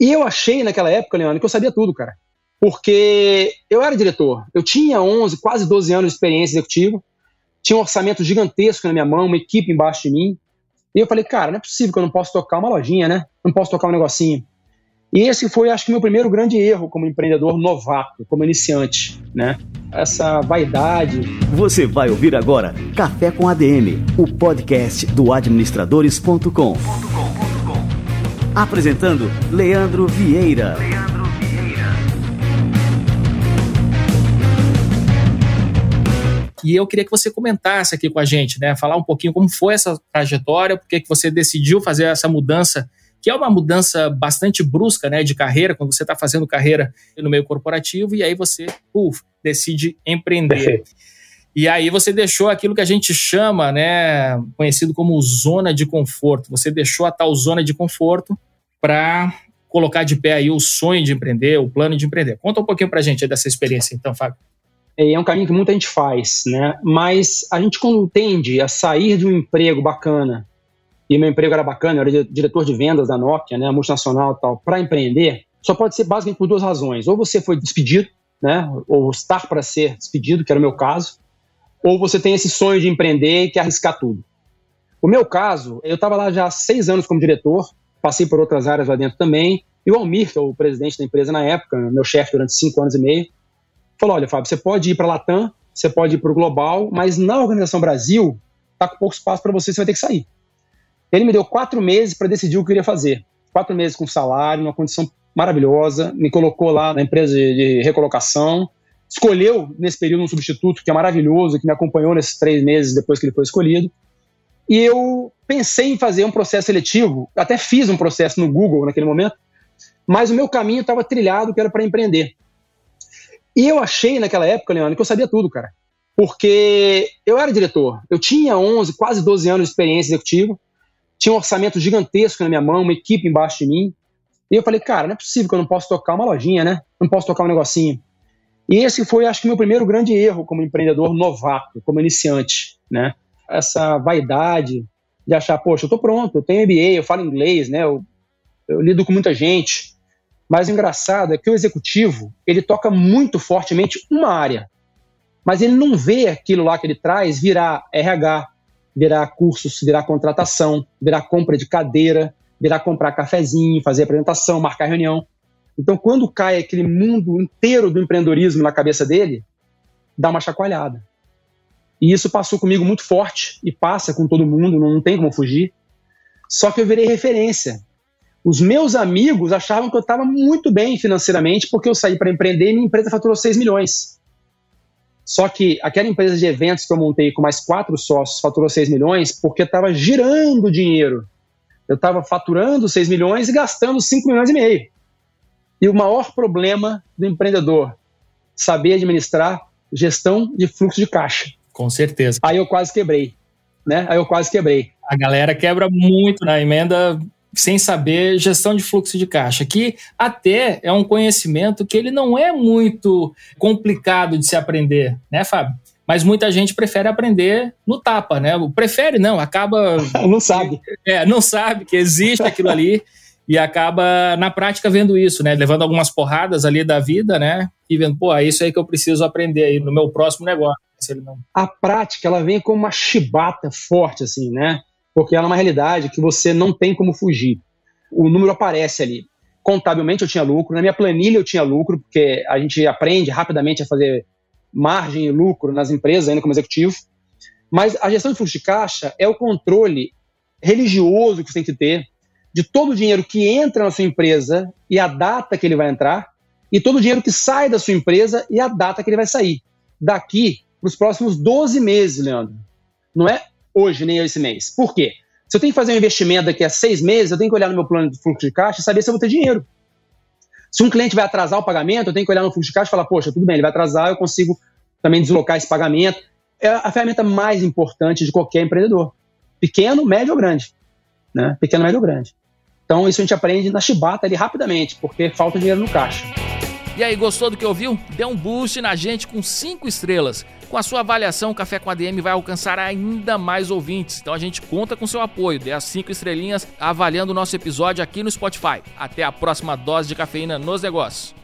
E eu achei naquela época, Leandro, que eu sabia tudo, cara. Porque eu era diretor, eu tinha 11, quase 12 anos de experiência executiva, tinha um orçamento gigantesco na minha mão, uma equipe embaixo de mim. E eu falei, cara, não é possível que eu não possa tocar uma lojinha, né? Não posso tocar um negocinho. E esse foi, acho que, meu primeiro grande erro como empreendedor novato, como iniciante, né? Essa vaidade. Você vai ouvir agora Café com ADM, o podcast do administradores.com. Apresentando Leandro Vieira. Leandro Vieira. E eu queria que você comentasse aqui com a gente, né? Falar um pouquinho como foi essa trajetória, por que você decidiu fazer essa mudança que é uma mudança bastante brusca né, de carreira, quando você está fazendo carreira no meio corporativo, e aí você uf, decide empreender. E aí você deixou aquilo que a gente chama, né, conhecido como zona de conforto. Você deixou a tal zona de conforto para colocar de pé aí o sonho de empreender, o plano de empreender. Conta um pouquinho para a gente dessa experiência, então, Fábio. É, é um caminho que muita gente faz, né? Mas a gente quando tende a sair de um emprego bacana e meu emprego era bacana, eu era diretor de vendas da Nokia, né, multinacional e tal, para empreender, só pode ser basicamente por duas razões. Ou você foi despedido, né, ou estar para ser despedido, que era o meu caso, ou você tem esse sonho de empreender e quer arriscar tudo. O meu caso, eu estava lá já há seis anos como diretor, passei por outras áreas lá dentro também, e o Almir, que é o presidente da empresa na época, meu chefe durante cinco anos e meio, falou: olha, Fábio, você pode ir para a Latam, você pode ir para o Global, mas na Organização Brasil, tá com pouco espaço para você, você vai ter que sair. Ele me deu quatro meses para decidir o que eu queria fazer. Quatro meses com salário, numa condição maravilhosa, me colocou lá na empresa de recolocação, escolheu nesse período um substituto que é maravilhoso, que me acompanhou nesses três meses depois que ele foi escolhido. E eu pensei em fazer um processo seletivo, até fiz um processo no Google naquele momento, mas o meu caminho estava trilhado que era para empreender. E eu achei naquela época, Leandro, que eu sabia tudo, cara. Porque eu era diretor, eu tinha 11, quase 12 anos de experiência executiva, tinha um orçamento gigantesco na minha mão, uma equipe embaixo de mim. E eu falei, cara, não é possível que eu não possa tocar uma lojinha, né? Não posso tocar um negocinho. E esse foi, acho que, meu primeiro grande erro como empreendedor novato, como iniciante, né? Essa vaidade de achar, poxa, eu tô pronto, eu tenho MBA, eu falo inglês, né? Eu, eu lido com muita gente. Mas o engraçado é que o executivo, ele toca muito fortemente uma área. Mas ele não vê aquilo lá que ele traz virar RH, virar cursos, virar contratação, virar compra de cadeira, virar comprar cafezinho, fazer apresentação, marcar reunião. Então, quando cai aquele mundo inteiro do empreendedorismo na cabeça dele, dá uma chacoalhada. E isso passou comigo muito forte e passa com todo mundo, não tem como fugir. Só que eu virei referência. Os meus amigos achavam que eu estava muito bem financeiramente porque eu saí para empreender e minha empresa faturou 6 milhões. Só que aquela empresa de eventos que eu montei com mais quatro sócios faturou 6 milhões porque estava girando dinheiro. Eu estava faturando 6 milhões e gastando 5 milhões e meio. E o maior problema do empreendedor, saber administrar gestão de fluxo de caixa. Com certeza. Aí eu quase quebrei, né? Aí eu quase quebrei. A galera quebra muito na emenda sem saber gestão de fluxo de caixa, que até é um conhecimento que ele não é muito complicado de se aprender, né, Fábio? Mas muita gente prefere aprender no tapa, né? Prefere não, acaba não sabe. É, não sabe que existe aquilo ali e acaba na prática vendo isso, né? Levando algumas porradas ali da vida, né? E vendo, pô, é isso aí que eu preciso aprender aí no meu próximo negócio. Não... A prática, ela vem como uma chibata forte, assim, né? porque ela é uma realidade que você não tem como fugir. O número aparece ali. Contabilmente eu tinha lucro, na minha planilha eu tinha lucro, porque a gente aprende rapidamente a fazer margem e lucro nas empresas, ainda como executivo. Mas a gestão de fluxo de caixa é o controle religioso que você tem que ter de todo o dinheiro que entra na sua empresa e a data que ele vai entrar, e todo o dinheiro que sai da sua empresa e a data que ele vai sair. Daqui para os próximos 12 meses, Leandro. Não é hoje, nem esse mês. Por quê? Se eu tenho que fazer um investimento daqui a seis meses, eu tenho que olhar no meu plano de fluxo de caixa e saber se eu vou ter dinheiro. Se um cliente vai atrasar o pagamento, eu tenho que olhar no fluxo de caixa e falar, poxa, tudo bem, ele vai atrasar, eu consigo também deslocar esse pagamento. É a ferramenta mais importante de qualquer empreendedor. Pequeno, médio ou grande. Né? Pequeno, médio ou grande. Então, isso a gente aprende na chibata ali rapidamente, porque falta dinheiro no caixa. E aí, gostou do que ouviu? Dê um boost na gente com 5 estrelas. Com a sua avaliação, o Café com ADM vai alcançar ainda mais ouvintes. Então a gente conta com seu apoio. Dê as 5 estrelinhas avaliando o nosso episódio aqui no Spotify. Até a próxima dose de cafeína nos negócios.